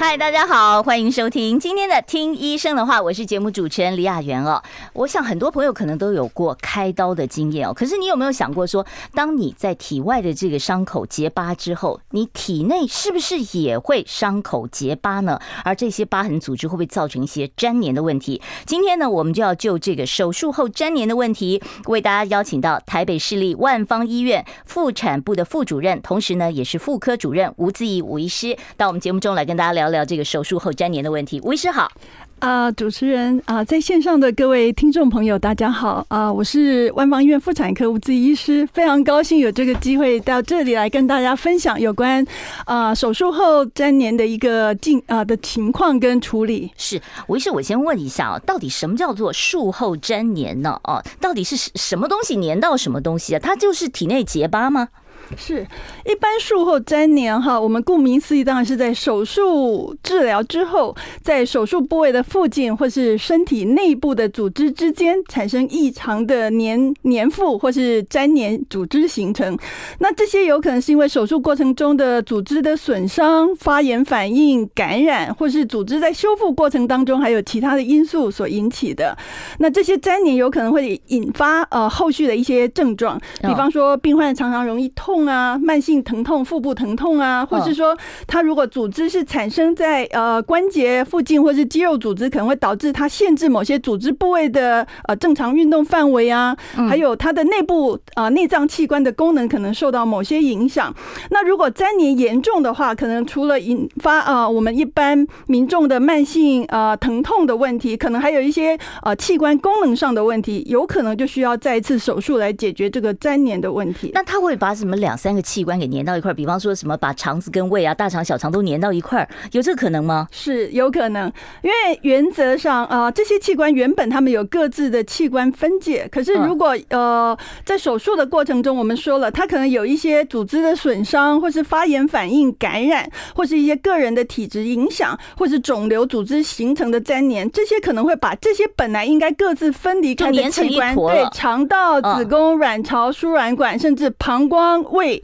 嗨，大家好，欢迎收听今天的《听医生的话》，我是节目主持人李雅媛哦。我想很多朋友可能都有过开刀的经验哦，可是你有没有想过说，当你在体外的这个伤口结疤之后，你体内是不是也会伤口结疤呢？而这些疤痕组织会不会造成一些粘连的问题？今天呢，我们就要就这个手术后粘连的问题，为大家邀请到台北市立万方医院妇产部的副主任，同时呢，也是妇科主任吴自义吴医师，到我们节目中来跟大家聊。聊这个手术后粘连的问题，吴医师好。啊、呃，主持人啊、呃，在线上的各位听众朋友，大家好啊、呃，我是万方医院妇产科吴志医师，非常高兴有这个机会到这里来跟大家分享有关啊、呃、手术后粘连的一个进啊、呃、的情况跟处理。是，吴医师，我先问一下啊，到底什么叫做术后粘连呢？哦，到底是什么东西粘到什么东西啊？它就是体内结疤吗？是，一般术后粘连哈，我们顾名思义，当然是在手术治疗之后，在手术部位的附近或是身体内部的组织之间产生异常的粘粘附或是粘连组织形成。那这些有可能是因为手术过程中的组织的损伤、发炎反应、感染，或是组织在修复过程当中还有其他的因素所引起的。那这些粘连有可能会引发呃后续的一些症状，比方说病患常常容易痛。痛啊，慢性疼痛、腹部疼痛啊，或是说，它如果组织是产生在呃关节附近，或是肌肉组织，可能会导致它限制某些组织部位的呃正常运动范围啊，还有它的内部啊内脏器官的功能可能受到某些影响。那如果粘连严重的话，可能除了引发啊我们一般民众的慢性啊疼痛的问题，可能还有一些呃器官功能上的问题，有可能就需要再一次手术来解决这个粘连的问题。那他会把什么两？两三个器官给粘到一块，比方说什么把肠子跟胃啊、大肠、小肠都粘到一块儿，有这个可能吗？是有可能，因为原则上啊、呃，这些器官原本他们有各自的器官分解，可是如果呃在手术的过程中，我们说了，它可能有一些组织的损伤，或是发炎反应、感染，或是一些个人的体质影响，或是肿瘤组织形成的粘连，这些可能会把这些本来应该各自分离开的器官，对肠道、子宫、卵巢、输卵管，甚至膀胱。胃、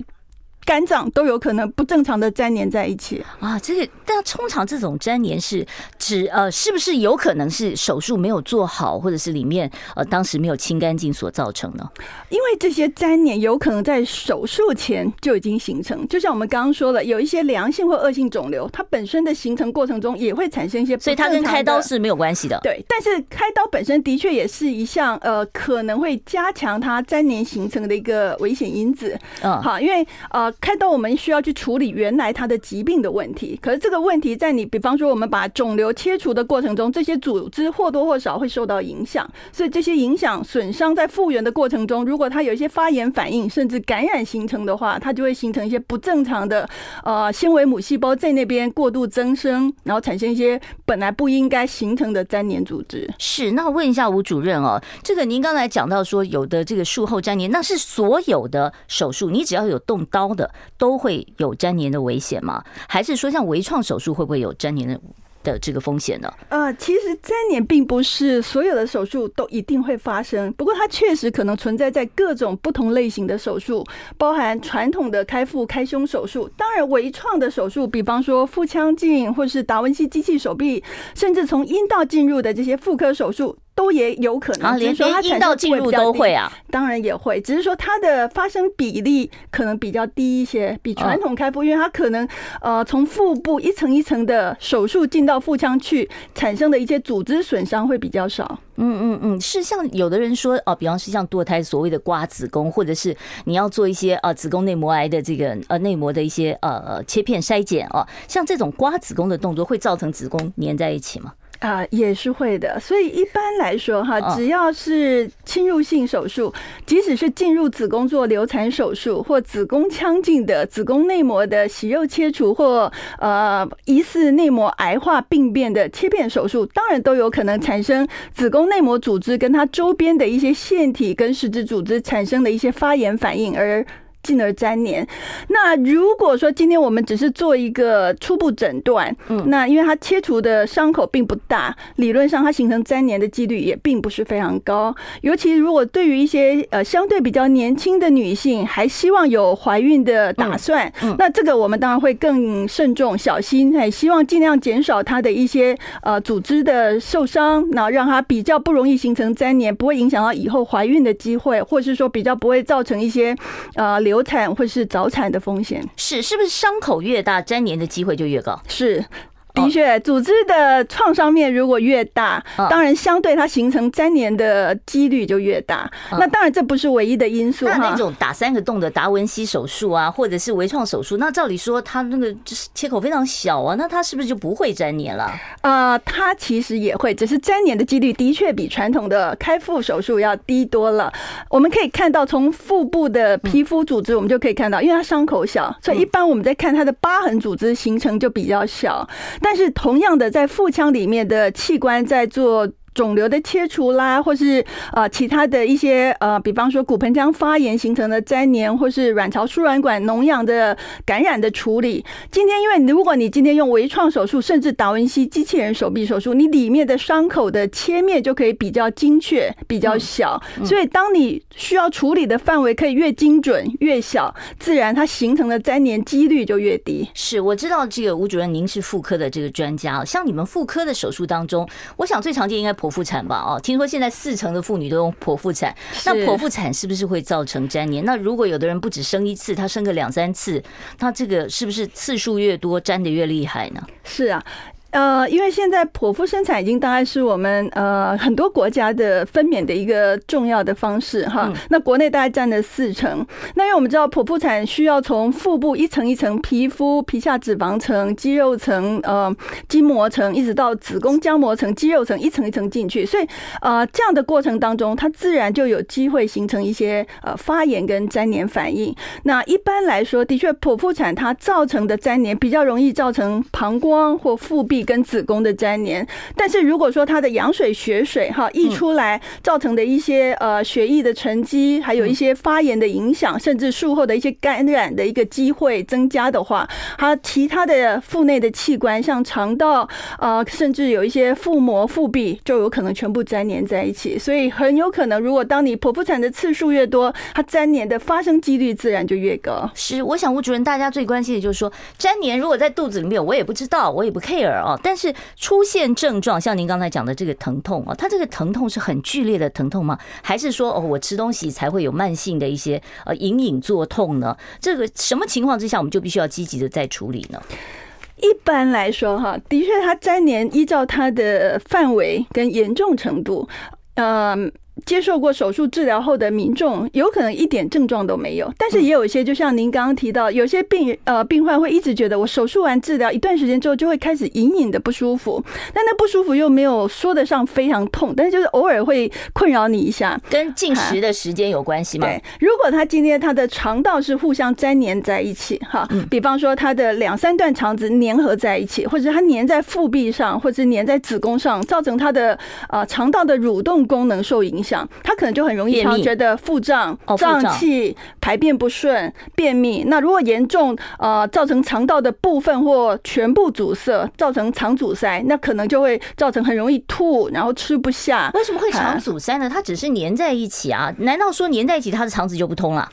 肝脏都有可能不正常的粘连在一起啊！这个，但通常这种粘连是指呃，是不是有可能是手术没有做好，或者是里面呃当时没有清干净所造成呢？因为这些粘连有可能在手术前就已经形成，就像我们刚刚说了，有一些良性或恶性肿瘤，它本身的形成过程中也会产生一些，所以它跟开刀是没有关系的。对，但是开刀本身的确也是一项呃，可能会加强它粘连形成的一个危险因子。嗯，好，因为呃。开刀我们需要去处理原来它的疾病的问题，可是这个问题在你比方说我们把肿瘤切除的过程中，这些组织或多或少会受到影响，所以这些影响损伤在复原的过程中，如果它有一些发炎反应甚至感染形成的话，它就会形成一些不正常的呃纤维母细胞在那边过度增生，然后产生一些本来不应该形成的粘连组织。是，那问一下吴主任哦，这个您刚才讲到说有的这个术后粘连，那是所有的手术，你只要有动刀的都会有粘连的危险吗？还是说像微创手术会不会有粘连的的这个风险呢？呃，其实粘连并不是所有的手术都一定会发生，不过它确实可能存在在各种不同类型的手术，包含传统的开腹开胸手术，当然微创的手术，比方说腹腔镜或是达文西机器手臂，甚至从阴道进入的这些妇科手术。都也有可能，只是说它阴道进入都会啊，当然也会，只是说它的发生比例可能比较低一些，比传统开腹，因为它可能呃从腹部一层一层的手术进到腹腔去产生的一些组织损伤会比较少。嗯嗯嗯，是像有的人说哦，比方是像堕胎所谓的刮子宫，或者是你要做一些呃子宫内膜癌的这个呃内膜的一些呃切片筛检哦，像这种刮子宫的动作会造成子宫粘在一起吗？啊，也是会的。所以一般来说，哈，只要是侵入性手术，即使是进入子宫做流产手术，或子宫腔镜的子宫内膜的息肉切除，或呃疑似内膜癌化病变的切片手术，当然都有可能产生子宫内膜组织跟它周边的一些腺体跟实质组织产生的一些发炎反应而。进而粘连。那如果说今天我们只是做一个初步诊断，嗯，那因为它切除的伤口并不大，理论上它形成粘连的几率也并不是非常高。尤其如果对于一些呃相对比较年轻的女性，还希望有怀孕的打算，嗯那这个我们当然会更慎重小心，哎希望尽量减少它的一些呃组织的受伤，然后让它比较不容易形成粘连，不会影响到以后怀孕的机会，或是说比较不会造成一些呃流产或是早产的风险。是，是不是伤口越大，粘连的机会就越高？是。的确，组织的创伤面如果越大，当然相对它形成粘连的几率就越大。那当然这不是唯一的因素哈。那那种打三个洞的达文西手术啊，或者是微创手术，那照理说它那个就是切口非常小啊，那它是不是就不会粘连了？呃，它其实也会，只是粘连的几率的确比传统的开腹手术要低多了。我们可以看到，从腹部的皮肤组织，我们就可以看到，因为它伤口小，所以一般我们在看它的疤痕组织形成就比较小。但是同样的，在腹腔里面的器官在做。肿瘤的切除啦，或是呃其他的一些呃，比方说骨盆腔发炎形成的粘黏，或是卵巢输卵管脓疡的感染的处理。今天，因为如果你今天用微创手术，甚至达文西机器人手臂手术，你里面的伤口的切面就可以比较精确、比较小。所以，当你需要处理的范围可以越精准、越小，自然它形成的粘连几率就越低。是，我知道这个吴主任，您是妇科的这个专家，像你们妇科的手术当中，我想最常见应该。剖腹产吧，哦，听说现在四成的妇女都用剖腹产，那剖腹产是不是会造成粘连？那如果有的人不止生一次，他生个两三次，那这个是不是次数越多，粘得越厉害呢？是啊。呃，因为现在剖腹生产已经当然是我们呃很多国家的分娩的一个重要的方式哈。那国内大概占了四成。那因为我们知道剖腹产需要从腹部一层一层皮肤、皮下脂肪层、肌肉层、呃筋膜层，一直到子宫浆膜层、肌肉层，一层一层进去。所以呃这样的过程当中，它自然就有机会形成一些呃发炎跟粘连反应。那一般来说，的确剖腹产它造成的粘连比较容易造成膀胱或腹壁。跟子宫的粘连，但是如果说它的羊水、血水哈溢出来，造成的一些呃血液的沉积，还有一些发炎的影响，甚至术后的一些感染的一个机会增加的话，它其他的腹内的器官，像肠道呃，甚至有一些腹膜、腹壁，就有可能全部粘连在一起。所以很有可能，如果当你剖腹产的次数越多，它粘连的发生几率自然就越高。是，我想吴主任，大家最关心的就是说，粘连如果在肚子里面，我也不知道，我也不 care 啊。但是出现症状，像您刚才讲的这个疼痛啊，它这个疼痛是很剧烈的疼痛吗？还是说哦，我吃东西才会有慢性的一些呃隐隐作痛呢？这个什么情况之下，我们就必须要积极的再处理呢？一般来说，哈，的确，它粘连依照它的范围跟严重程度，嗯。接受过手术治疗后的民众，有可能一点症状都没有，但是也有一些，就像您刚刚提到，有些病呃病患会一直觉得我手术完治疗一段时间之后就会开始隐隐的不舒服，但那不舒服又没有说得上非常痛，但是就是偶尔会困扰你一下，跟进食的时间有关系吗？对，如果他今天他的肠道是互相粘黏在一起，哈，比方说他的两三段肠子粘合在一起，或者他粘在腹壁上，或者粘在子宫上，造成他的呃肠道的蠕动功能受影响。他可能就很容易常觉得腹胀、胀气、排便不顺、便秘。那如果严重，呃，造成肠道的部分或全部阻塞，造成肠阻塞，那可能就会造成很容易吐，然后吃不下。为什么会肠阻塞呢？它只是粘在一起啊？难道说粘在一起，它的肠子就不通了？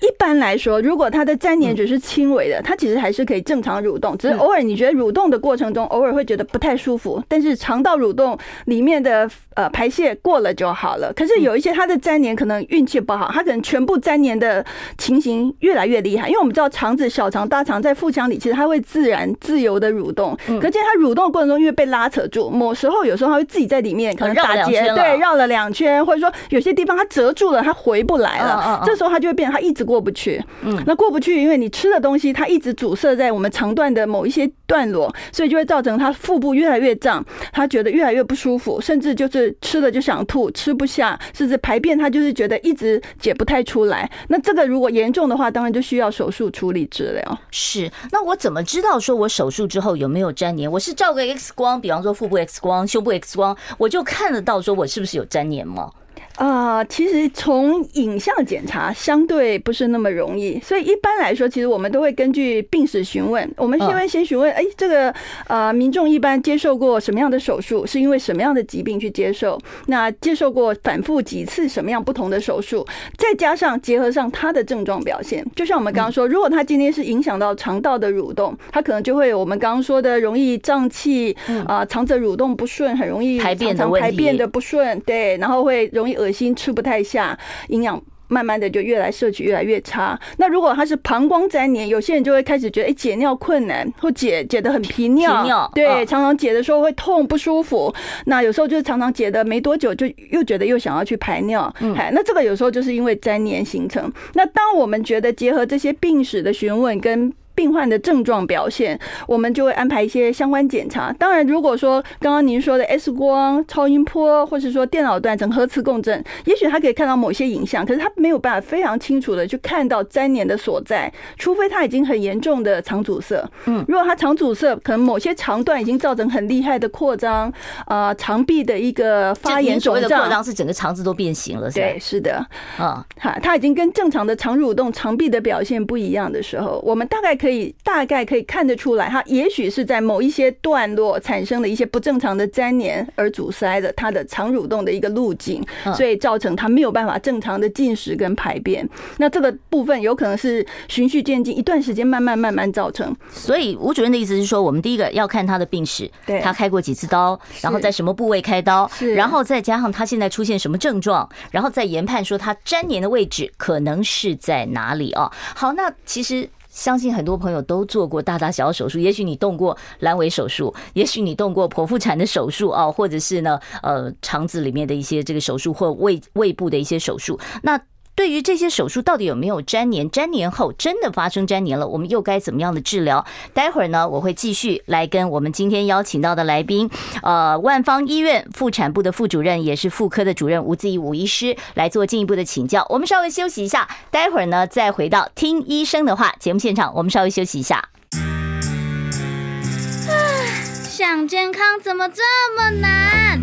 一般来说，如果它的粘黏只是轻微的，它其实还是可以正常蠕动，只是偶尔你觉得蠕动的过程中，偶尔会觉得不太舒服。但是肠道蠕动里面的呃排泄过了就好了。可是有一些它的粘黏可能运气不好，它可能全部粘黏的情形越来越厉害。因为我们知道肠子小肠大肠在腹腔里，其实它会自然自由的蠕动。可见它蠕动的过程中，因为被拉扯住，某时候有时候它会自己在里面可能打结，对，绕了两圈，或者说有些地方它折住了，它回不来了。这时候它就会变成它一直。过不去，嗯，那过不去，因为你吃的东西它一直阻塞在我们肠段的某一些段落，所以就会造成他腹部越来越胀，他觉得越来越不舒服，甚至就是吃了就想吐，吃不下，甚至排便他就是觉得一直解不太出来。那这个如果严重的话，当然就需要手术处理治疗。是，那我怎么知道说我手术之后有没有粘连？我是照个 X 光，比方说腹部 X 光、胸部 X 光，我就看得到说我是不是有粘连吗？啊、呃，其实从影像检查相对不是那么容易，所以一般来说，其实我们都会根据病史询问。我们先问先询问，哎，这个呃，民众一般接受过什么样的手术？是因为什么样的疾病去接受？那接受过反复几次什么样不同的手术？再加上结合上他的症状表现，就像我们刚刚说，如果他今天是影响到肠道的蠕动，他可能就会有我们刚刚说的容易胀气啊，肠子蠕动不顺，很容易排便排便的不顺，对，然后会容易。恶心，吃不太下，营养慢慢的就越来摄取越来越差。那如果他是膀胱粘连，有些人就会开始觉得，哎，解尿困难，或解解的很频尿，尿对，常常解的时候会痛不舒服。那有时候就是常常解的没多久，就又觉得又想要去排尿。嗯，那这个有时候就是因为粘连形成。那当我们觉得结合这些病史的询问跟病患的症状表现，我们就会安排一些相关检查。当然，如果说刚刚您说的 X 光、超音波，或是说电脑断层、核磁共振，也许他可以看到某些影像，可是他没有办法非常清楚的去看到粘连的所在，除非他已经很严重的肠阻塞。嗯，如果他肠阻塞，可能某些肠段已经造成很厉害的扩张，啊、呃，肠壁的一个发炎肿胀，扩张是整个肠子都变形了，是吧？对，是的。啊，哈，他已经跟正常的肠蠕动、肠壁的表现不一样的时候，我们大概可以大概可以看得出来，它也许是在某一些段落产生了一些不正常的粘连，而阻塞了它的肠蠕动的一个路径，所以造成它没有办法正常的进食跟排便。那这个部分有可能是循序渐进，一段时间慢慢慢慢造成。所以吴主任的意思是说，我们第一个要看他的病史，对，他开过几次刀，然后在什么部位开刀，然后再加上他现在出现什么症状，然后再研判说他粘连的位置可能是在哪里哦。好，那其实。相信很多朋友都做过大大小小手术，也许你动过阑尾手术，也许你动过剖腹产的手术啊，或者是呢，呃，肠子里面的一些这个手术，或胃胃部的一些手术，那。对于这些手术到底有没有粘连？粘连后真的发生粘连了，我们又该怎么样的治疗？待会儿呢，我会继续来跟我们今天邀请到的来宾，呃，万方医院妇产部的副主任，也是妇科的主任吴自义吴医师来做进一步的请教。我们稍微休息一下，待会儿呢再回到听医生的话节目现场。我们稍微休息一下。想健康怎么这么难？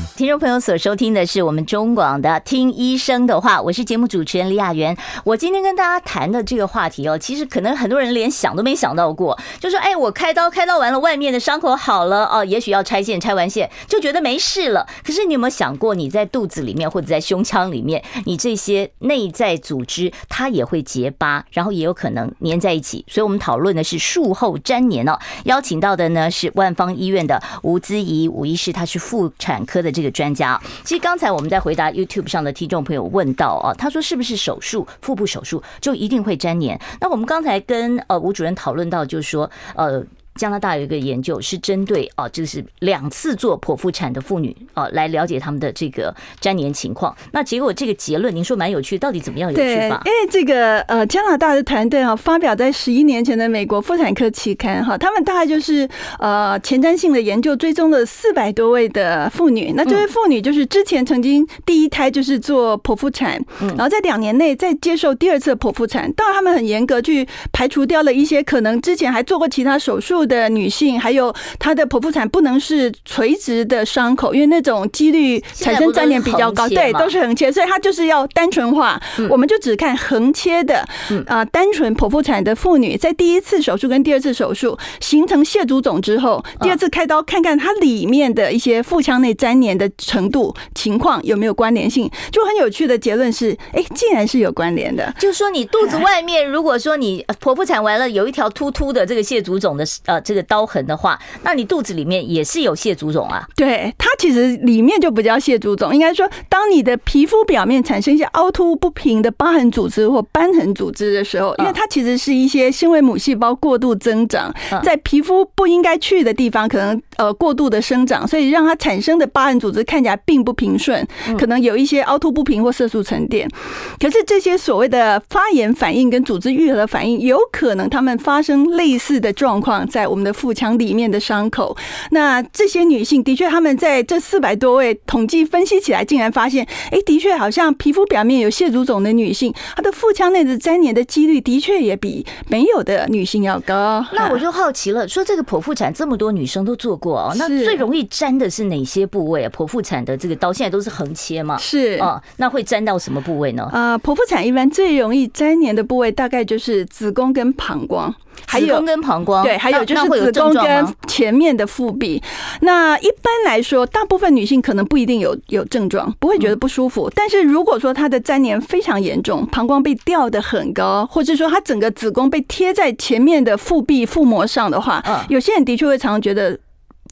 听众朋友所收听的是我们中广的《听医生的话》，我是节目主持人李雅媛。我今天跟大家谈的这个话题哦，其实可能很多人连想都没想到过，就说：“哎，我开刀开刀完了，外面的伤口好了哦，也许要拆线，拆完线就觉得没事了。可是你有没有想过，你在肚子里面或者在胸腔里面，你这些内在组织它也会结疤，然后也有可能粘在一起。所以我们讨论的是术后粘连哦。邀请到的呢是万方医院的吴姿仪吴医师，他是妇产科的这个。专家，其实刚才我们在回答 YouTube 上的听众朋友问到啊，他说是不是手术腹部手术就一定会粘连？那我们刚才跟呃吴主任讨论到，就是说呃。加拿大有一个研究是针对啊，就是两次做剖腹产的妇女啊，来了解他们的这个粘连情况。那结果这个结论，您说蛮有趣，到底怎么样有趣法？对，因为这个呃，加拿大的团队哈，发表在十一年前的美国妇产科期刊哈，他们大概就是呃前瞻性的研究，追踪了四百多位的妇女。那这位妇女就是之前曾经第一胎就是做剖腹产，然后在两年内再接受第二次剖腹产。当然，他们很严格去排除掉了一些可能之前还做过其他手术的女性，还有她的剖腹产不能是垂直的伤口，因为那种几率产生粘连比较高。对，都是横切，所以她就是要单纯化。我们就只看横切的啊，单纯剖腹产的妇女，在第一次手术跟第二次手术形成蟹足肿之后，第二次开刀看看它里面的一些腹腔内粘连的程度情况有没有关联性。就很有趣的结论是，哎，竟然是有关联的。就是说，你肚子外面如果说你剖腹产完了有一条突突的这个蟹足肿的呃这个刀痕的话，那你肚子里面也是有蟹足肿啊？对，它其实里面就不叫蟹足肿，应该说，当你的皮肤表面产生一些凹凸不平的疤痕组织或瘢痕组织的时候，因为它其实是一些纤维母细胞过度增长，在皮肤不应该去的地方，可能呃过度的生长，所以让它产生的疤痕组织看起来并不平顺，可能有一些凹凸不平或色素沉淀。可是这些所谓的发炎反应跟组织愈合的反应，有可能它们发生类似的状况在我们的腹腔里面的伤口。那这些女性的确，她们在这四百多位统计分析起来，竟然发现，哎，的确好像皮肤表面有蟹足肿的女性，她的腹腔内的粘连的几率的确也比没有的女性要高。那我就好奇了，说这个剖腹产这么多女生都做过哦，那最容易粘的是哪些部位啊？剖腹产的这个刀现在都是横切嘛？是哦，那会粘到什么部位呢？啊，剖腹产一般最容易粘连的部位大概就是子宫跟膀胱。还有子宫跟膀胱，对，还有就是子宫跟前面的腹壁。那一般来说，大部分女性可能不一定有有症状，不会觉得不舒服。但是如果说她的粘连非常严重，膀胱被吊得很高，或者说她整个子宫被贴在前面的腹壁腹膜上的话，有些人的确会常常觉得。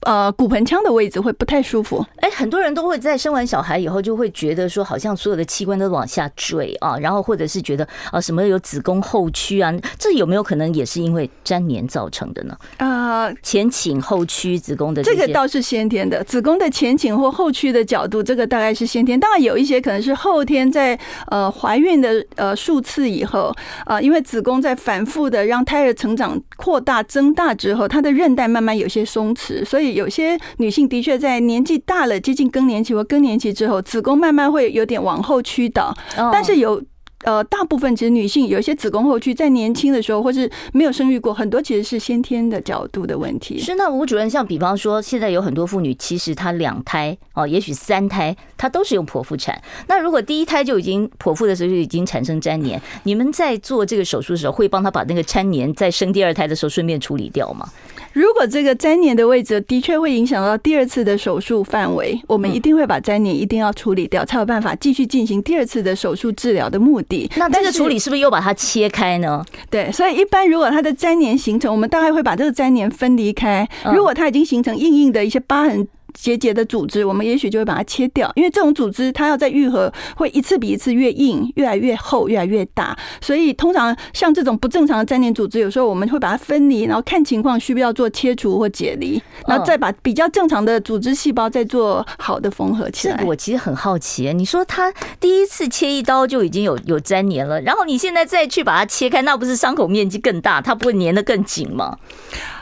呃，骨盆腔的位置会不太舒服。哎，很多人都会在生完小孩以后就会觉得说，好像所有的器官都往下坠啊，然后或者是觉得啊，什么有子宫后屈啊，这有没有可能也是因为粘连造成的呢？啊，前倾后屈子宫的这个倒是先天的，子宫的前倾或后屈的角度，这个大概是先天。当然有一些可能是后天，在呃怀孕的呃数次以后啊，因为子宫在反复的让胎儿成长扩大增大之后，它的韧带慢慢有些松弛，所以。有些女性的确在年纪大了，接近更年期或更年期之后，子宫慢慢会有点往后屈倒。但是有呃，大部分其实女性有一些子宫后屈，在年轻的时候或是没有生育过，很多其实是先天的角度的问题。是那吴主任，像比方说，现在有很多妇女，其实她两胎哦，也许三胎，她都是用剖腹产。那如果第一胎就已经剖腹的时候就已经产生粘连，你们在做这个手术的时候，会帮她把那个粘连在生第二胎的时候顺便处理掉吗？如果这个粘连的位置的确会影响到第二次的手术范围，我们一定会把粘连一定要处理掉，才有办法继续进行第二次的手术治疗的目的。那这个处理是不是又把它切开呢？对，所以一般如果它的粘连形成，我们大概会把这个粘连分离开。如果它已经形成硬硬的一些疤痕。结节的组织，我们也许就会把它切掉，因为这种组织它要在愈合，会一次比一次越硬，越来越厚，越来越大。所以通常像这种不正常的粘连组织，有时候我们会把它分离，然后看情况需不需要做切除或解离，然后再把比较正常的组织细胞再做好的缝合起来。这个我其实很好奇，你说他第一次切一刀就已经有有粘连了，然后你现在再去把它切开，那不是伤口面积更大，它不会粘得更紧吗？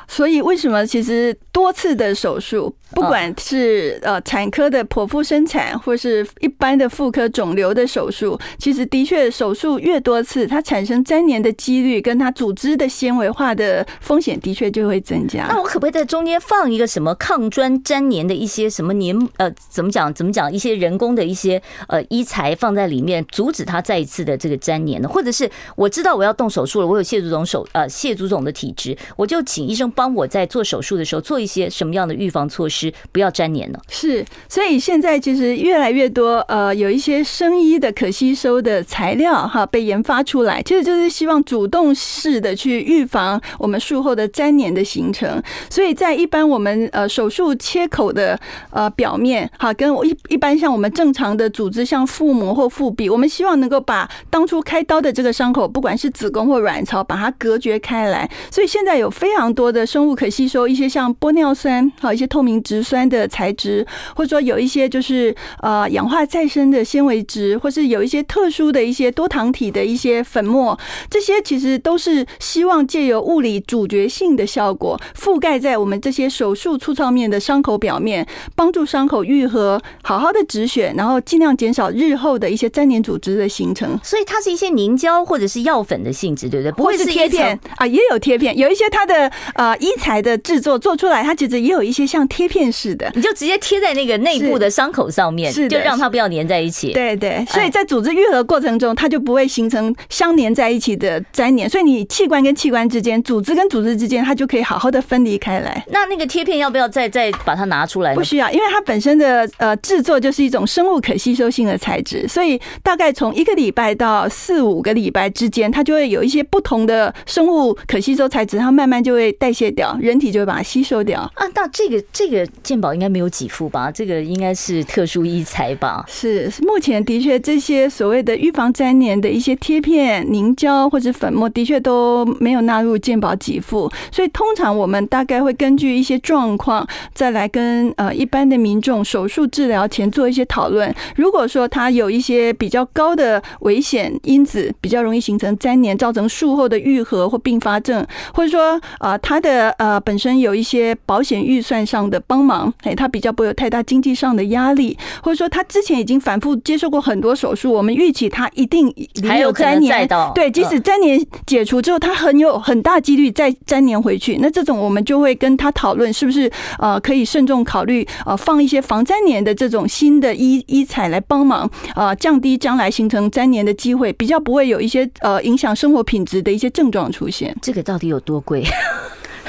所以为什么其实多次的手术，不管是呃产科的剖腹生产，或是一般的妇科肿瘤的手术，其实的确手术越多次，它产生粘连的几率跟它组织的纤维化的风险的确就会增加。那我可不可以在中间放一个什么抗砖粘连的一些什么粘呃怎么讲怎么讲一些人工的一些呃医材放在里面，阻止它再一次的这个粘连呢？或者是我知道我要动手术了，我有蟹足肿手呃蟹足肿的体质，我就请医生。帮我在做手术的时候做一一些什么样的预防措施，不要粘连呢？是，所以现在其实越来越多呃，有一些生医的可吸收的材料哈被研发出来，其实就是希望主动式的去预防我们术后的粘连的形成。所以在一般我们呃手术切口的呃表面哈，跟一一般像我们正常的组织，像腹膜或腹壁，我们希望能够把当初开刀的这个伤口，不管是子宫或卵巢，把它隔绝开来。所以现在有非常多的。生物可吸收一些像玻尿酸，好一些透明质酸的材质，或者说有一些就是呃氧化再生的纤维质，或是有一些特殊的一些多糖体的一些粉末，这些其实都是希望借由物理阻绝性的效果，覆盖在我们这些手术粗糙面的伤口表面，帮助伤口愈合，好好的止血，然后尽量减少日后的一些粘连组织的形成。所以它是一些凝胶或者是药粉的性质，对不对？不会是贴片啊，也有贴片，有一些它的呃。医材的制作做出来，它其实也有一些像贴片似的，你就直接贴在那个内部的伤口上面，是就让它不要粘在一起。对对，所以在组织愈合过程中，它就不会形成相连在一起的粘连，所以你器官跟器官之间，组织跟组织之间，它就可以好好的分离开来。那那个贴片要不要再再把它拿出来？不需要，因为它本身的呃制作就是一种生物可吸收性的材质，所以大概从一个礼拜到四五个礼拜之间，它就会有一些不同的生物可吸收材质，它慢慢就会代谢。掉，人体就会把它吸收掉啊。那这个这个鉴保应该没有给付吧？这个应该是特殊医材吧？是，目前的确这些所谓的预防粘连的一些贴片、凝胶或者粉末，的确都没有纳入鉴保给付。所以通常我们大概会根据一些状况，再来跟呃一般的民众手术治疗前做一些讨论。如果说他有一些比较高的危险因子，比较容易形成粘连，造成术后的愈合或并发症，或者说啊他的呃本身有一些保险预算上的帮忙，哎，他比较不会有太大经济上的压力，或者说他之前已经反复接受过很多手术，我们预期他一定还有粘连，对，即使粘连解除之后，他很有很大几率再粘连回去。那这种我们就会跟他讨论，是不是呃可以慎重考虑呃放一些防粘连的这种新的医医材来帮忙啊，降低将来形成粘连的机会，比较不会有一些呃影响生活品质的一些症状出现。这个到底有多贵？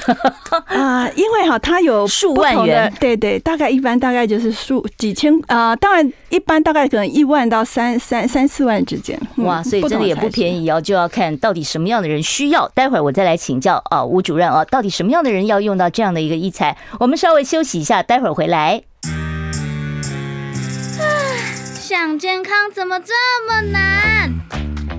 啊，因为哈，它有数万元，对对，大概一般大概就是数几千啊，当然一般大概可能一万到三三三四万之间。哇，所以真的也不便宜哦，就要看到底什么样的人需要。待会儿我再来请教啊，吴主任啊，到底什么样的人要用到这样的一个医材？我们稍微休息一下，待会儿回来。想健康怎么这么难？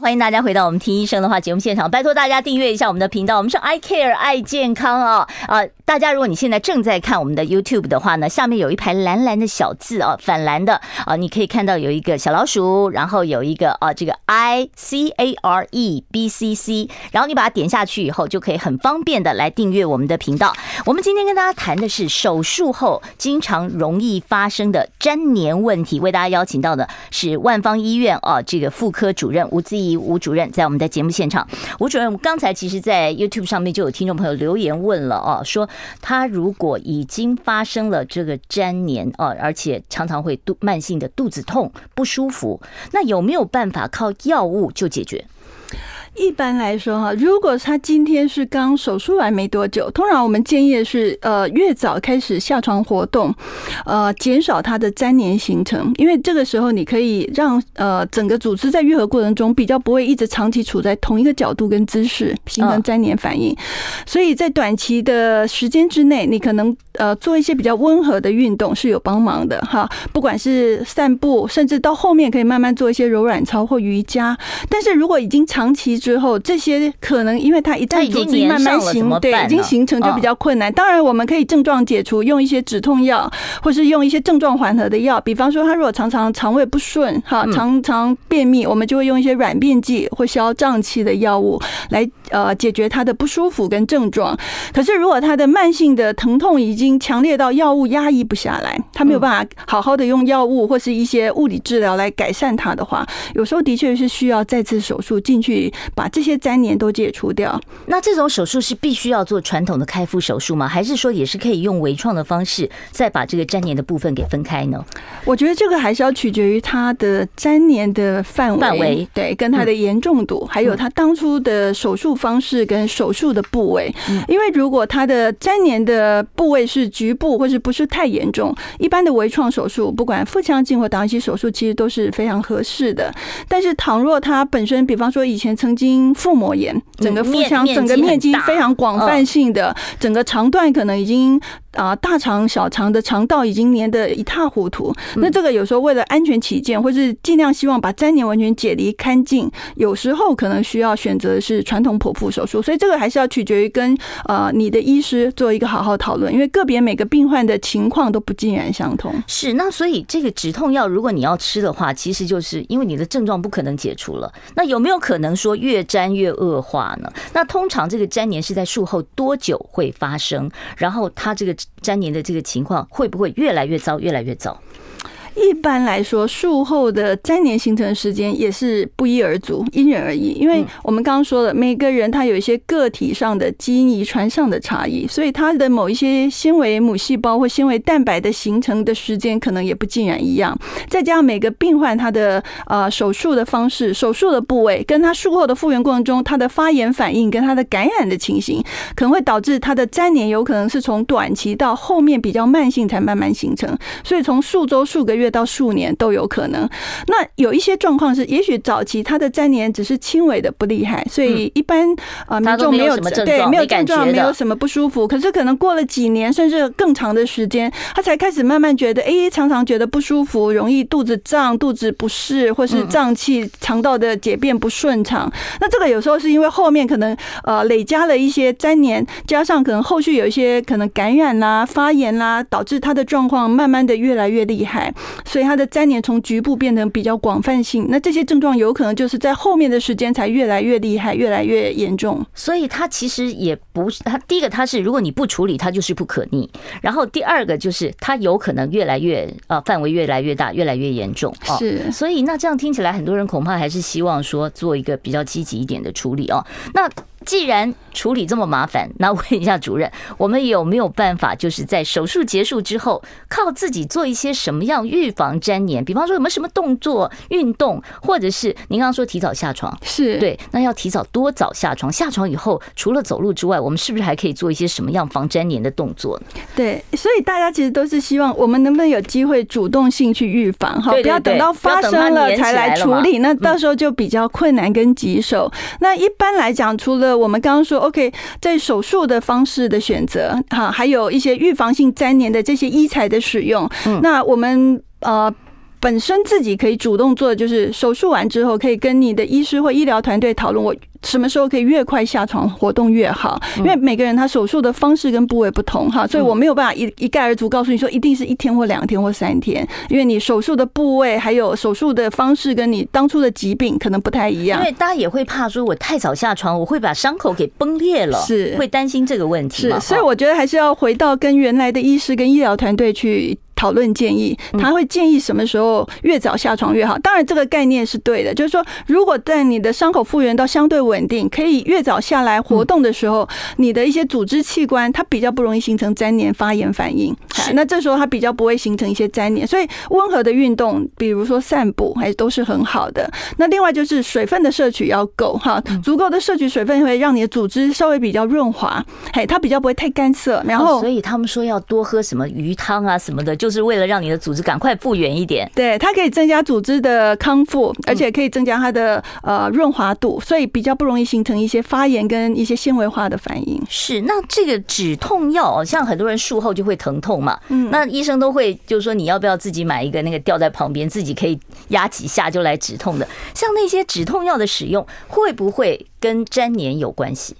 欢迎大家回到我们听医生的话节目现场，拜托大家订阅一下我们的频道，我们是 I Care 爱健康啊啊！大家，如果你现在正在看我们的 YouTube 的话呢，下面有一排蓝蓝的小字啊，反蓝的啊，你可以看到有一个小老鼠，然后有一个啊，这个 I C A R E B C C，然后你把它点下去以后，就可以很方便的来订阅我们的频道。我们今天跟大家谈的是手术后经常容易发生的粘黏问题，为大家邀请到的是万方医院啊，这个妇科主任吴姿吴主任，在我们的节目现场。吴主任，我刚才其实在 YouTube 上面就有听众朋友留言问了哦，说。他如果已经发生了这个粘连哦，而且常常会肚慢性的肚子痛不舒服，那有没有办法靠药物就解决？一般来说哈，如果他今天是刚手术完没多久，通常我们建议的是呃越早开始下床活动，呃减少它的粘连形成，因为这个时候你可以让呃整个组织在愈合过程中比较不会一直长期处在同一个角度跟姿势形成粘连反应，所以在短期的时间之内，你可能呃做一些比较温和的运动是有帮忙的哈，不管是散步，甚至到后面可以慢慢做一些柔软操或瑜伽，但是如果已经长期之后，这些可能因为它一旦组织慢慢形对已经形成就比较困难。当然，我们可以症状解除，用一些止痛药，或是用一些症状缓和的药。比方说，他如果常常肠胃不顺，哈，常常便秘，我们就会用一些软便剂或消胀气的药物来呃解决他的不舒服跟症状。可是，如果他的慢性的疼痛已经强烈到药物压抑不下来，他没有办法好好的用药物或是一些物理治疗来改善它的话，有时候的确是需要再次手术进去。把这些粘连都解除掉。那这种手术是必须要做传统的开腹手术吗？还是说也是可以用微创的方式再把这个粘连的部分给分开呢？我觉得这个还是要取决于它的粘连的范围，范围对，跟它的严重度，还有它当初的手术方式跟手术的部位。因为如果它的粘连的部位是局部或是不是太严重，一般的微创手术，不管腹腔镜或导引器手术，其实都是非常合适的。但是倘若它本身，比方说以前曾经腹膜炎，整个腹腔整个面积非常广泛性的，整个肠段可能已经。啊，大肠、小肠的肠道已经黏得一塌糊涂。那这个有时候为了安全起见，或是尽量希望把粘黏完全解离干净，有时候可能需要选择的是传统剖腹手术。所以这个还是要取决于跟呃你的医师做一个好好讨论，因为个别每个病患的情况都不尽然相同。是，那所以这个止痛药如果你要吃的话，其实就是因为你的症状不可能解除了。那有没有可能说越粘越恶化呢？那通常这个粘黏是在术后多久会发生？然后它这个。粘黏的这个情况会不会越来越糟，越来越糟？一般来说，术后的粘连形成时间也是不一而足，因人而异。因为我们刚刚说了，每个人他有一些个体上的基因遗传上的差异，所以他的某一些纤维母细胞或纤维蛋白的形成的时间可能也不尽然一样。再加上每个病患他的呃手术的方式、手术的部位，跟他术后的复原过程中他的发炎反应跟他的感染的情形，可能会导致他的粘连有可能是从短期到后面比较慢性才慢慢形成，所以从数周、数个月到数年都有可能。那有一些状况是，也许早期他的粘连只是轻微的不厉害，所以一般啊民众没有对没有症状，没有什么不舒服。可是可能过了几年甚至更长的时间，他才开始慢慢觉得，哎，常常觉得不舒服，容易肚子胀、肚子不适，或是胀气、肠道的解便不顺畅。那这个有时候是因为后面可能呃累加了一些粘连，加上可能后续有一些可能感染啦、发炎啦，导致他的状况慢慢的越来越厉害，所以它的粘连从局部变成比较广泛性。那这些症状有可能就是在后面的时间才越来越厉害，越来越严重。所以它其实也不是，它第一个它是如果你不处理，它就是不可逆。然后第二个就是它有可能越来越呃范围越来越大，越来越严重。是，所以那这样听起来，很多人恐怕还是希望说做一个比较积极一点的处理哦。那既然处理这么麻烦，那问一下主任，我们有没有办法，就是在手术结束之后，靠自己做一些什么样预防粘连？比方说有没有什么动作、运动，或者是您刚刚说提早下床，是对，那要提早多早下床？下床以后，除了走路之外，我们是不是还可以做一些什么样防粘连的动作呢？对，所以大家其实都是希望我们能不能有机会主动性去预防，哈，不要等到发生了才来处理，那到时候就比较困难跟棘手。那一般来讲，除了我们刚刚说，OK，在手术的方式的选择，哈，还有一些预防性粘连的这些医材的使用，那我们呃本身自己可以主动做的，就是手术完之后，可以跟你的医师或医疗团队讨论我。什么时候可以越快下床活动越好？因为每个人他手术的方式跟部位不同哈，所以我没有办法一一概而足告诉你说一定是一天或两天或三天，因为你手术的部位还有手术的方式跟你当初的疾病可能不太一样。因为大家也会怕说我太早下床，我会把伤口给崩裂了，是会担心这个问题。是，所以我觉得还是要回到跟原来的医师跟医疗团队去讨论建议，他会建议什么时候越早下床越好。当然这个概念是对的，就是说如果在你的伤口复原到相对稳定，可以越早下来活动的时候，你的一些组织器官它比较不容易形成粘连发炎反应。那这时候它比较不会形成一些粘连，所以温和的运动，比如说散步，还都是很好的。那另外就是水分的摄取要够哈，足够的摄取水分会让你的组织稍微比较润滑，嘿，它比较不会太干涩。然后，所以他们说要多喝什么鱼汤啊什么的，就是为了让你的组织赶快复原一点。对，它可以增加组织的康复，而且可以增加它的呃润滑度，所以比较不容易形。成一些发炎跟一些纤维化的反应。是，那这个止痛药，像很多人术后就会疼痛嘛，嗯，那医生都会就是说，你要不要自己买一个那个吊在旁边，自己可以压几下就来止痛的？像那些止痛药的使用，会不会跟粘黏有关系？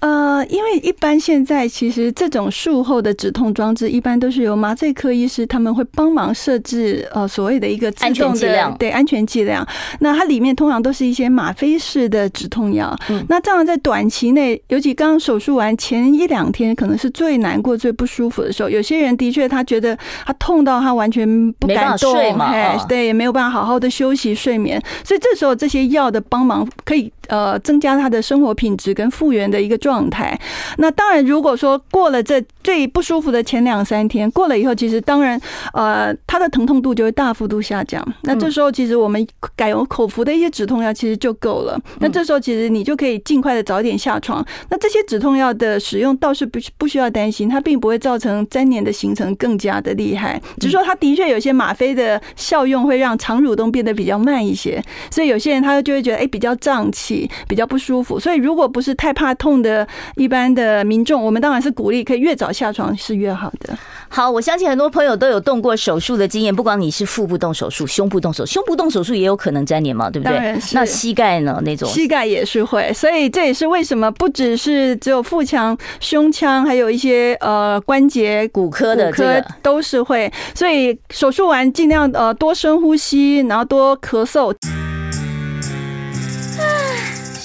呃，因为一般现在其实这种术后的止痛装置，一般都是由麻醉科医师他们会帮忙设置呃所谓的一个自动的对安全剂量。那它里面通常都是一些吗啡式的止痛药。那这样在短期内，尤其刚手术完前一两天，可能是最难过、最不舒服的时候。有些人的确他觉得他痛到他完全不敢动，哎，对，也没有办法好好的休息睡眠。所以这时候这些药的帮忙可以呃增加他的生活品质跟复原的一个状。状态，那当然，如果说过了这最不舒服的前两三天，过了以后，其实当然，呃，它的疼痛度就会大幅度下降。那这时候，其实我们改用口服的一些止痛药，其实就够了。那这时候，其实你就可以尽快的早点下床。那这些止痛药的使用倒是不不需要担心，它并不会造成粘黏的形成更加的厉害。只是说，它的确有些吗啡的效用会让肠蠕动变得比较慢一些，所以有些人他就会觉得，哎，比较胀气，比较不舒服。所以，如果不是太怕痛的。一般的民众，我们当然是鼓励可以越早下床是越好的。好，我相信很多朋友都有动过手术的经验，不管你是腹部动手术，胸部动手，胸部动手术也有可能粘黏毛，对不对？那膝盖呢？那种膝盖也是会，所以这也是为什么不只是只有腹腔、胸腔，还有一些呃关节、骨科的这个都是会。所以手术完尽量呃多深呼吸，然后多咳嗽。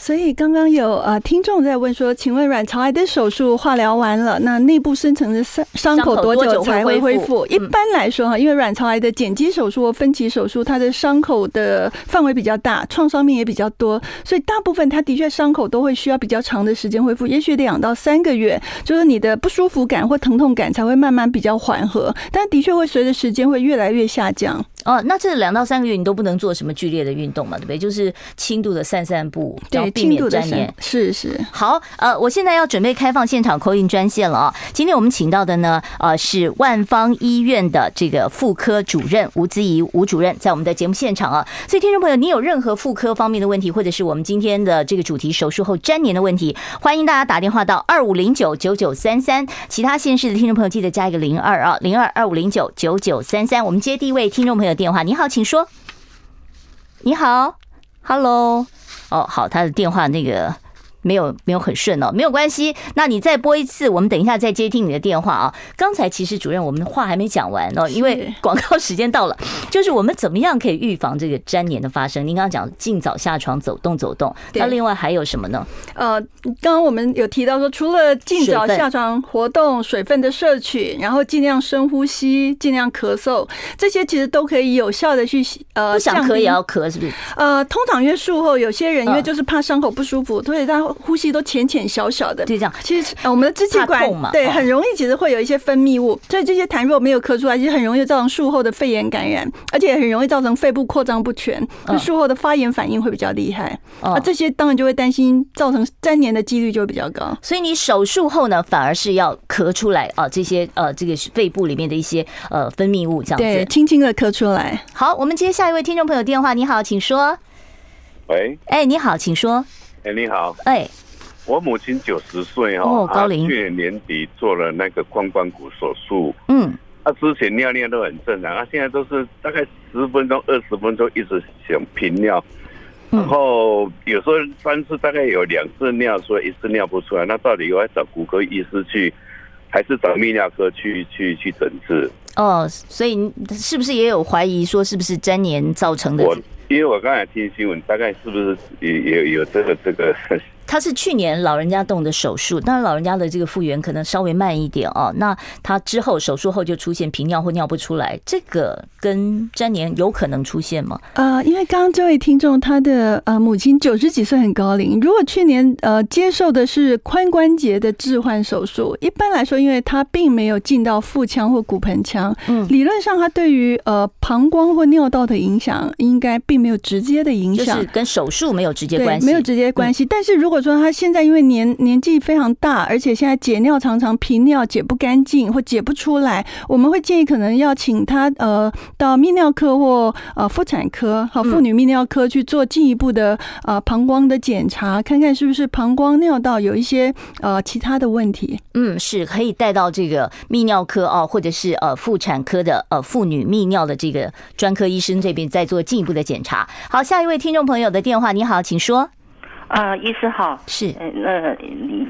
所以刚刚有呃听众在问说，请问卵巢癌的手术化疗完了，那内部深层的伤伤口多久才会恢复？一般来说哈，因为卵巢癌的剪辑手术或分期手术，它的伤口的范围比较大，创伤面也比较多，所以大部分它的确伤口都会需要比较长的时间恢复，也许两到三个月，就是你的不舒服感或疼痛感才会慢慢比较缓和，但的确会随着时间会越来越下降。哦，那这两到三个月你都不能做什么剧烈的运动嘛，对不对？就是轻度的散散步，对，避免沾黏。是是。好，呃，我现在要准备开放现场 call in 专线了啊。今天我们请到的呢，呃，是万方医院的这个妇科主任吴姿怡吴主任，在我们的节目现场啊。所以听众朋友，你有任何妇科方面的问题，或者是我们今天的这个主题手术后粘连的问题，欢迎大家打电话到二五零九九九三三。其他县市的听众朋友记得加一个零二啊，零二二五零九九九三三。我们接第一位听众朋友电话，你好，请说。你好，Hello，哦，好，他的电话那个。没有没有很顺哦，没有关系。那你再拨一次，我们等一下再接听你的电话啊。刚才其实主任我们话还没讲完哦，因为广告时间到了。就是我们怎么样可以预防这个粘连的发生？您刚刚讲尽早下床走动走动，那另外还有什么呢？呃，刚刚我们有提到说，除了尽早下床活动、水分的摄取，然后尽量深呼吸、尽量咳嗽，这些其实都可以有效的去呃，不想咳也要咳，是不是？呃，通常因为术后有些人因为就是怕伤口不舒服，所以他。呼吸都浅浅小小的，就这样。其实我们的支气管对很容易，其实会有一些分泌物，所以这些痰若没有咳出来，其实很容易造成术后的肺炎感染，而且很容易造成肺部扩张不全，那术后的发炎反应会比较厉害。啊，这些当然就会担心造成粘连的几率就会比较高。所以你手术后呢，反而是要咳出来啊，这些呃这个肺部里面的一些呃分泌物这样子，对，轻轻的咳出来。好，我们接下一位听众朋友电话，你好，请说。喂，哎，你好，请说。哎，你好，哎。我母亲九十岁哦，高龄，去年年底做了那个髋关节手术。嗯，她之前尿尿都很正常，她现在都是大概十分钟、二十分钟一直想频尿，然后有时候三次大概有两次尿所以，一次尿不出来。那到底我要找骨科医师去，还是找泌尿科去去去诊治？哦，所以是不是也有怀疑说是不是粘连造成的？我因为我刚才听新闻，大概是不是有有有这个这个？他是去年老人家动的手术，当然老人家的这个复原可能稍微慢一点哦。那他之后手术后就出现频尿或尿不出来，这个跟沾黏有可能出现吗？呃，因为刚刚这位听众他的呃母亲九十几岁很高龄，如果去年呃接受的是髋关节的置换手术，一般来说，因为他并没有进到腹腔或骨盆腔，嗯，理论上他对于呃膀胱或尿道的影响应该并没有直接的影响，就是跟手术没有直接关系，没有直接关系。但是如果说他现在因为年年纪非常大，而且现在解尿常常频尿解不干净或解不出来，我们会建议可能要请他呃到泌尿科或呃妇产科和妇女泌尿科去做进一步的呃膀胱的检查，看看是不是膀胱尿道有一些呃其他的问题。嗯，是可以带到这个泌尿科哦，或者是呃妇产科的呃妇女泌尿的这个专科医生这边再做进一步的检查。好，下一位听众朋友的电话，你好，请说。啊，医师好，是，那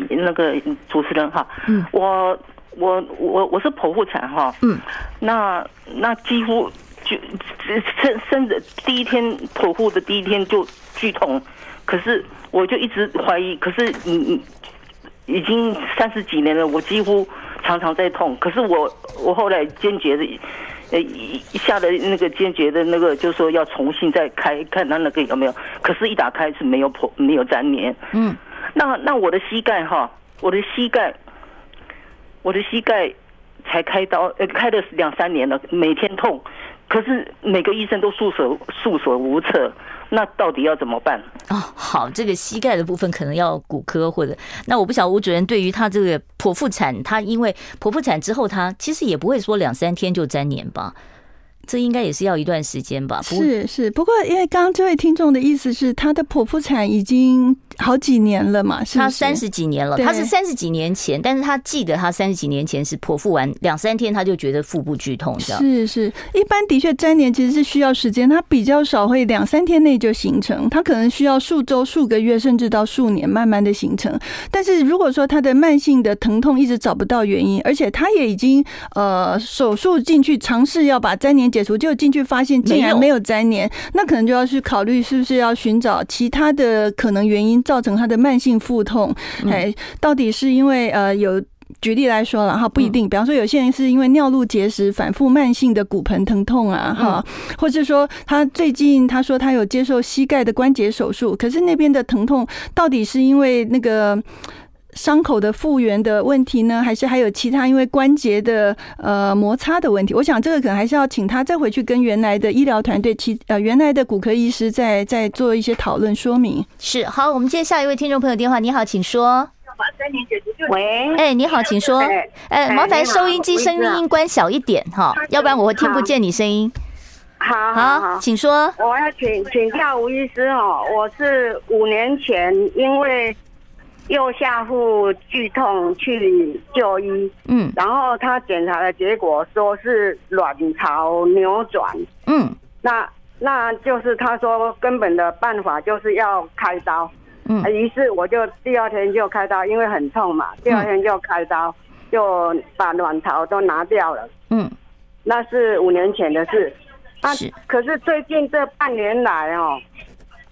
那个主持人好，嗯，我我我我是剖腹产哈，嗯，那那几乎就生生的第一天剖腹的第一天就剧痛，可是我就一直怀疑，可是嗯已经三十几年了，我几乎常常在痛，可是我我后来坚决的。呃，一一下的那个坚决的那个，就是说要重新再开，看他那个有没有。可是，一打开是没有破，没有粘连。嗯，那那我的膝盖哈，我的膝盖，我的膝盖才开刀，呃，开了两三年了，每天痛。可是每个医生都束手束手无策，那到底要怎么办？哦，好，这个膝盖的部分可能要骨科或者，那我不晓得吴主任对于他这个剖腹产，他因为剖腹产之后，他其实也不会说两三天就粘黏吧。这应该也是要一段时间吧？是是，不过因为刚刚这位听众的意思是，他的剖腹产已经好几年了嘛，是他三十几年了，他是三十几年前，但是他记得他三十几年前是剖腹完两三天他就觉得腹部剧痛，是是，一般的确粘连其实是需要时间，他比较少会两三天内就形成，他可能需要数周、数个月，甚至到数年慢慢的形成。但是如果说他的慢性的疼痛一直找不到原因，而且他也已经呃手术进去尝试要把粘连解除，就进去发现竟然没有粘连，那可能就要去考虑是不是要寻找其他的可能原因。造成他的慢性腹痛，哎，到底是因为呃有举例来说了哈，不一定。比方说，有些人是因为尿路结石反复慢性的骨盆疼痛啊，哈，或者说他最近他说他有接受膝盖的关节手术，可是那边的疼痛到底是因为那个。伤口的复原的问题呢，还是还有其他因为关节的呃摩擦的问题？我想这个可能还是要请他再回去跟原来的医疗团队，其呃原来的骨科医师再再做一些讨论说明。是好，我们接下一位听众朋友电话，你好，请说。喂，哎，你好，请说。哎，麻烦收音机声音关小一点哈，要不然我会听不见你声音。好好好，请说。我要请请教吴医师哦，我是五年前因为。右下腹剧痛去就医，嗯，然后他检查的结果说是卵巢扭转，嗯，那那就是他说根本的办法就是要开刀，嗯，于是我就第二天就开刀，因为很痛嘛，第二天就开刀，就把卵巢都拿掉了，嗯，那是五年前的事，啊，可是最近这半年来哦。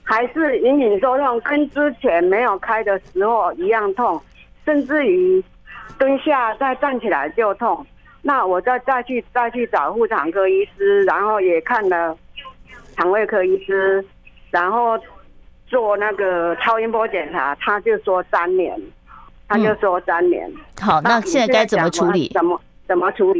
还是隐隐作痛，跟之前没有开的时候一样痛，甚至于蹲下再站起来就痛。那我再再去再去找妇产科医师，然后也看了肠胃科医师，然后做那个超音波检查，他就说三年，他就说沾黏。好，那现在该怎么处理？怎么？怎么处理？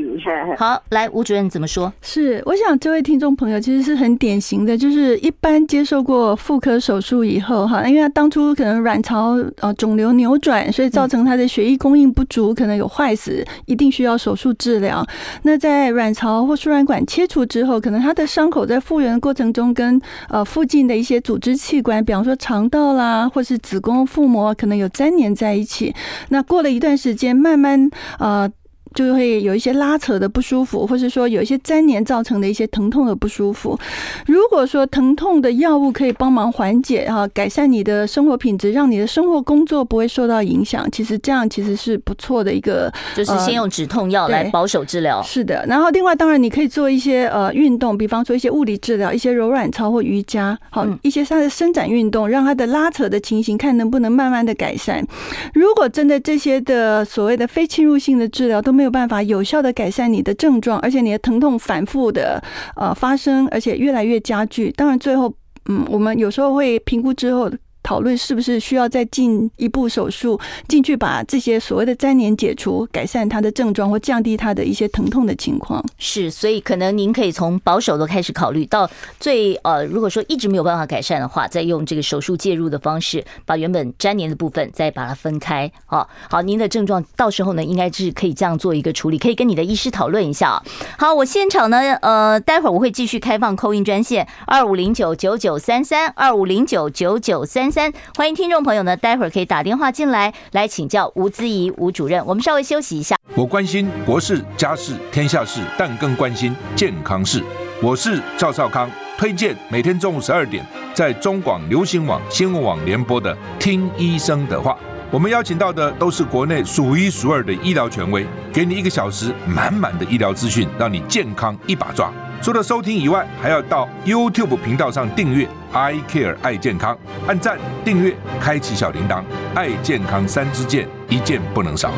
好，来吴主任怎么说？是，我想这位听众朋友其实是很典型的，就是一般接受过妇科手术以后，哈，因为他当初可能卵巢呃肿瘤扭转，所以造成他的血液供应不足，可能有坏死，一定需要手术治疗。那在卵巢或输卵管切除之后，可能他的伤口在复原的过程中，跟呃附近的一些组织器官，比方说肠道啦，或是子宫腹膜，可能有粘连在一起。那过了一段时间，慢慢呃。就会有一些拉扯的不舒服，或是说有一些粘连造成的一些疼痛的不舒服。如果说疼痛的药物可以帮忙缓解哈，改善你的生活品质，让你的生活工作不会受到影响，其实这样其实是不错的一个。就是先用止痛药来保守治疗。是的，然后另外当然你可以做一些呃运动，比方说一些物理治疗，一些柔软操或瑜伽，好一些它的伸展运动，让它的拉扯的情形看能不能慢慢的改善。如果真的这些的所谓的非侵入性的治疗都没有。办法有效的改善你的症状，而且你的疼痛反复的呃发生，而且越来越加剧。当然，最后嗯，我们有时候会评估之后。讨论是不是需要再进一步手术进去把这些所谓的粘连解除，改善他的症状或降低他的一些疼痛的情况。是，所以可能您可以从保守的开始考虑，到最呃，如果说一直没有办法改善的话，再用这个手术介入的方式，把原本粘连的部分再把它分开。好，好，您的症状到时候呢，应该是可以这样做一个处理，可以跟你的医师讨论一下。好，我现场呢，呃，待会儿我会继续开放扣印专线二五零九九九三三二五零九九九三三。三，欢迎听众朋友呢，待会儿可以打电话进来，来请教吴姿仪吴主任。我们稍微休息一下。我关心国事、家事、天下事，但更关心健康事。我是赵少康，推荐每天中午十二点在中广流行网新闻网联播的《听医生的话》。我们邀请到的都是国内数一数二的医疗权威，给你一个小时满满的医疗资讯，让你健康一把抓。除了收听以外，还要到 YouTube 频道上订阅 I Care 爱健康，按赞、订阅、开启小铃铛，爱健康三支箭，一件不能少。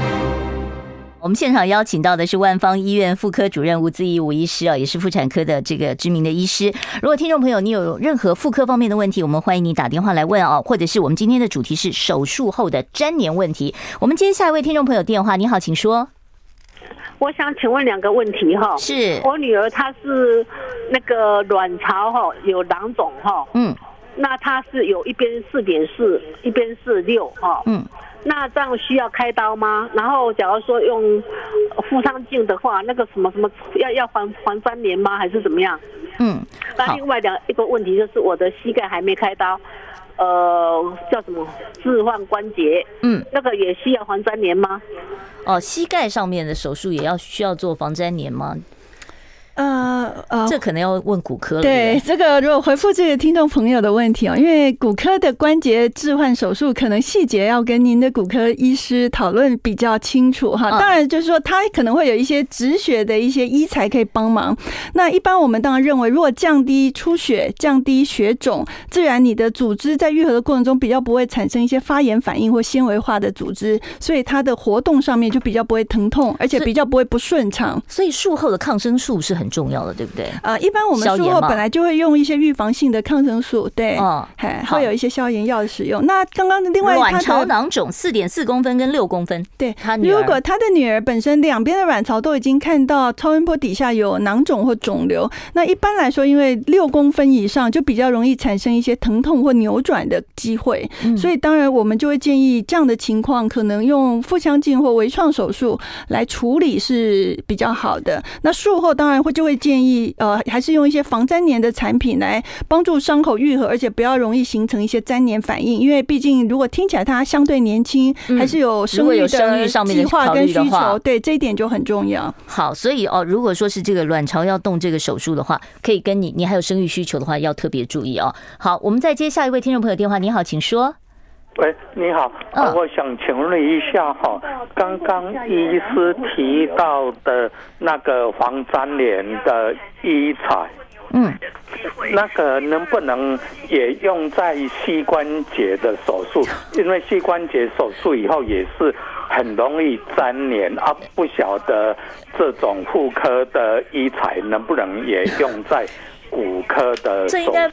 我们现场邀请到的是万方医院妇科主任吴姿仪吴医师啊，也是妇产科的这个知名的医师。如果听众朋友你有任何妇科方面的问题，我们欢迎你打电话来问啊，或者是我们今天的主题是手术后的粘黏问题。我们接下一位听众朋友电话，你好，请说。我想请问两个问题哈，是我女儿她是那个卵巢哈有囊肿哈，嗯，那她是有一边四点四，一边是六哈，嗯，那这样需要开刀吗？然后假如说用腹腔镜的话，那个什么什么要要还还粘连吗？还是怎么样？嗯，那另外两一个问题就是我的膝盖还没开刀。呃叫什么置换关节，嗯，那个也需要防粘连吗？哦，膝盖上面的手术也要需要做防粘连吗？呃呃，这可能要问骨科了。对，这个如果回复这个听众朋友的问题啊，因为骨科的关节置换手术，可能细节要跟您的骨科医师讨论比较清楚哈。当然，就是说他可能会有一些止血的一些医材可以帮忙。那一般我们当然认为，如果降低出血、降低血肿，自然你的组织在愈合的过程中比较不会产生一些发炎反应或纤维化的组织，所以它的活动上面就比较不会疼痛，而且比较不会不顺畅。所以术后的抗生素是很重要的，对不对？呃，一般我们术后本来就会用一些预防性的抗生素，对，哦，会有一些消炎药的使用。那刚刚另外卵巢囊肿四点四公分跟六公分，对，如果他的女儿本身两边的卵巢都已经看到超音波底下有囊肿或肿瘤，那一般来说，因为六公分以上就比较容易产生一些疼痛或扭转的机会，所以当然我们就会建议这样的情况可能用腹腔镜或微创手术来处理是比较好的。那术后当然会就会建议。呃，还是用一些防粘连的产品来帮助伤口愈合，而且不要容易形成一些粘连反应。因为毕竟，如果听起来他相对年轻，还是有生育的计划跟需求，对这一点就很重要。好，所以哦，如果说是这个卵巢要动这个手术的话，可以跟你，你还有生育需求的话，要特别注意哦。好，我们再接下一位听众朋友电话。你好，请说。喂，你好，啊，我想请问一下哈，刚刚医师提到的那个防粘连的医材，嗯，那个能不能也用在膝关节的手术？因为膝关节手术以后也是很容易粘连啊，不晓得这种妇科的医材能不能也用在？骨科的手术，这应该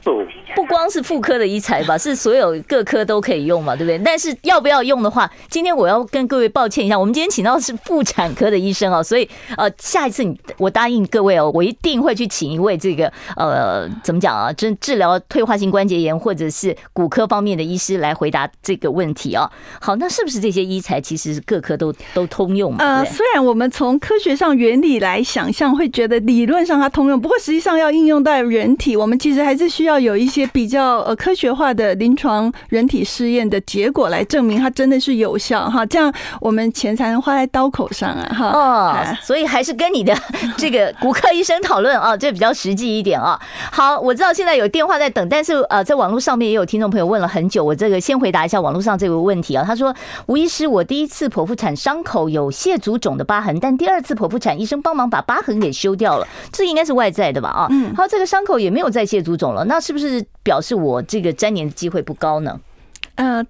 不光是妇科的医材吧，是所有各科都可以用嘛，对不对？但是要不要用的话，今天我要跟各位抱歉一下，我们今天请到的是妇产科的医生哦，所以呃，下一次你我答应各位哦，我一定会去请一位这个呃，怎么讲啊，治治疗退化性关节炎或者是骨科方面的医师来回答这个问题啊。好，那是不是这些医材其实各科都都通用嘛？呃，虽然我们从科学上原理来想象，会觉得理论上它通用，不过实际上要应用在人体，我们其实还是需要有一些比较呃科学化的临床人体试验的结果来证明它真的是有效哈，这样我们钱才能花在刀口上啊哈。哦，所以还是跟你的这个骨科医生讨论啊，这比较实际一点啊。好，我知道现在有电话在等，但是呃，在网络上面也有听众朋友问了很久，我这个先回答一下网络上这个问题啊。他说：吴医师，我第一次剖腹产伤口有蟹足肿的疤痕，但第二次剖腹产医生帮忙把疤痕给修掉了，这应该是外在的吧？啊，嗯，好，这个伤口也没有再蟹足肿了，那是不是表示我这个粘连的机会不高呢？呃。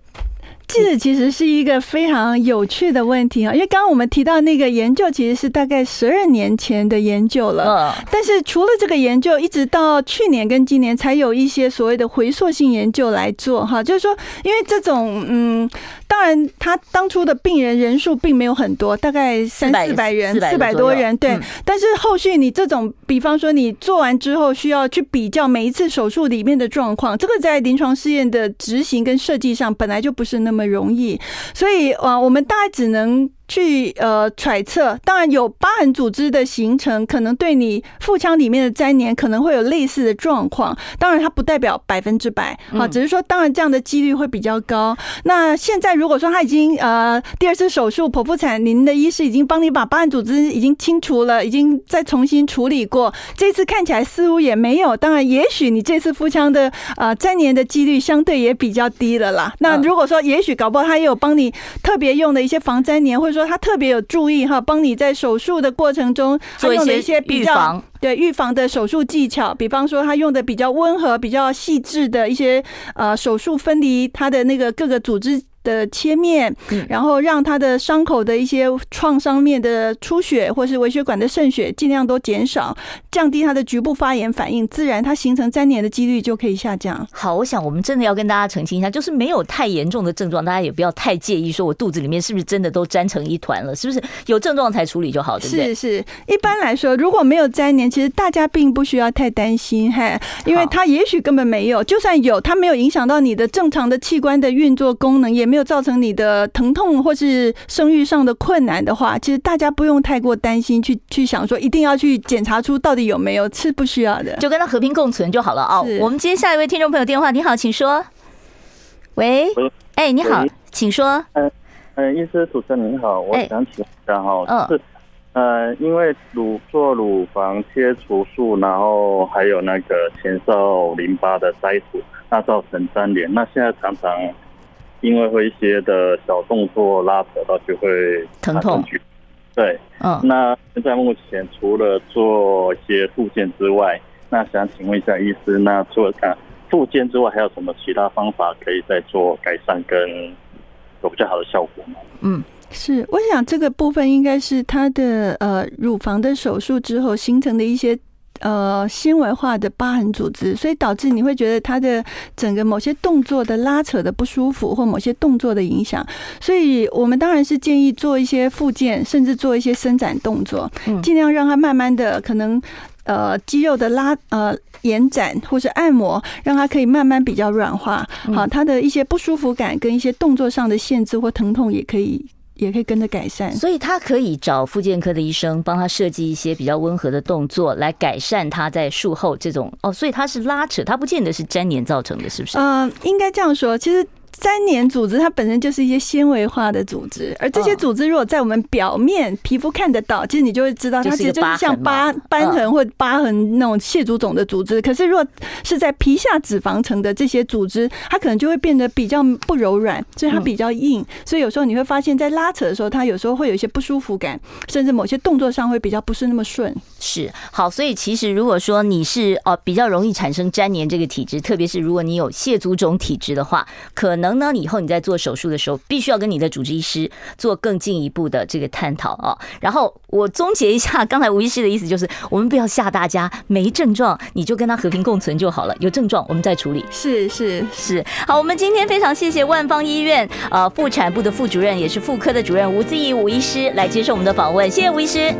这其实是一个非常有趣的问题啊，因为刚刚我们提到那个研究其实是大概十二年前的研究了，但是除了这个研究，一直到去年跟今年才有一些所谓的回溯性研究来做哈，就是说，因为这种嗯，当然他当初的病人人数并没有很多，大概三四百人，四百多人，对，但是后续你这种，比方说你做完之后需要去比较每一次手术里面的状况，这个在临床试验的执行跟设计上本来就不是那么。那么容易，所以啊，我们大概只能。去呃揣测，当然有疤痕组织的形成，可能对你腹腔里面的粘连可能会有类似的状况。当然，它不代表百分之百啊，只是说当然这样的几率会比较高。那现在如果说他已经呃第二次手术剖腹产，您的医师已经帮你把疤痕组织已经清除了，已经再重新处理过，这次看起来似乎也没有。当然，也许你这次腹腔的呃粘连的几率相对也比较低了啦。那如果说也许搞不好他也有帮你特别用的一些防粘连，或者说他特别有注意哈，帮你在手术的过程中他用了一些比较对预防的手术技巧，比方说他用的比较温和、比较细致的一些呃手术分离他的那个各个组织。的切面，然后让他的伤口的一些创伤面的出血，或是微血管的渗血，尽量都减少，降低他的局部发炎反应，自然它形成粘连的几率就可以下降。好，我想我们真的要跟大家澄清一下，就是没有太严重的症状，大家也不要太介意，说我肚子里面是不是真的都粘成一团了，是不是有症状才处理就好，对不对？是是，一般来说，如果没有粘连，其实大家并不需要太担心，嘿，因为它也许根本没有，就算有，它没有影响到你的正常的器官的运作功能，也没有。造成你的疼痛或是生育上的困难的话，其实大家不用太过担心，去去想说一定要去检查出到底有没有，是不需要的，就跟他和平共存就好了啊。我们接下一位听众朋友电话，你好，请说。喂，哎，你好，请说。嗯，呃，医师主持人您好，我想请问一下哈，是呃，因为乳做乳房切除术，然后还有那个前哨淋巴的摘除，那造成粘连，那现在常常因为会一些的小动作拉扯到就会疼痛。对，嗯，那现在目前除了做一些复健之外，那想请问一下医师，那除了看复健之外，还有什么其他方法可以再做改善跟有比较好的效果吗？嗯，是，我想这个部分应该是他的呃乳房的手术之后形成的一些。呃，纤维化的疤痕组织，所以导致你会觉得它的整个某些动作的拉扯的不舒服，或某些动作的影响。所以我们当然是建议做一些复健，甚至做一些伸展动作，尽量让它慢慢的可能呃肌肉的拉呃延展或是按摩，让它可以慢慢比较软化。好，它的一些不舒服感跟一些动作上的限制或疼痛也可以。也可以跟着改善，所以他可以找复健科的医生帮他设计一些比较温和的动作，来改善他在术后这种哦。所以他是拉扯，他不见得是粘连造成的，是不是？嗯、呃，应该这样说，其实。粘连组织它本身就是一些纤维化的组织，而这些组织如果在我们表面皮肤看得到，其实你就会知道它其实就是像疤瘢痕或疤痕那种蟹足肿的组织。可是如果是在皮下脂肪层的这些组织，它可能就会变得比较不柔软，所以它比较硬。所以有时候你会发现，在拉扯的时候，它有时候会有一些不舒服感，甚至某些动作上会比较不是那么顺。是好，所以其实如果说你是哦比较容易产生粘连这个体质，特别是如果你有蟹足肿体质的话，可能。能呢？你以后你在做手术的时候，必须要跟你的主治医师做更进一步的这个探讨啊。然后我总结一下，刚才吴医师的意思就是，我们不要吓大家，没症状你就跟他和平共存就好了，有症状我们再处理。是是是。好，我们今天非常谢谢万方医院呃妇产部的副主任，也是妇科的主任吴自义吴医师来接受我们的访问，谢谢吴医师。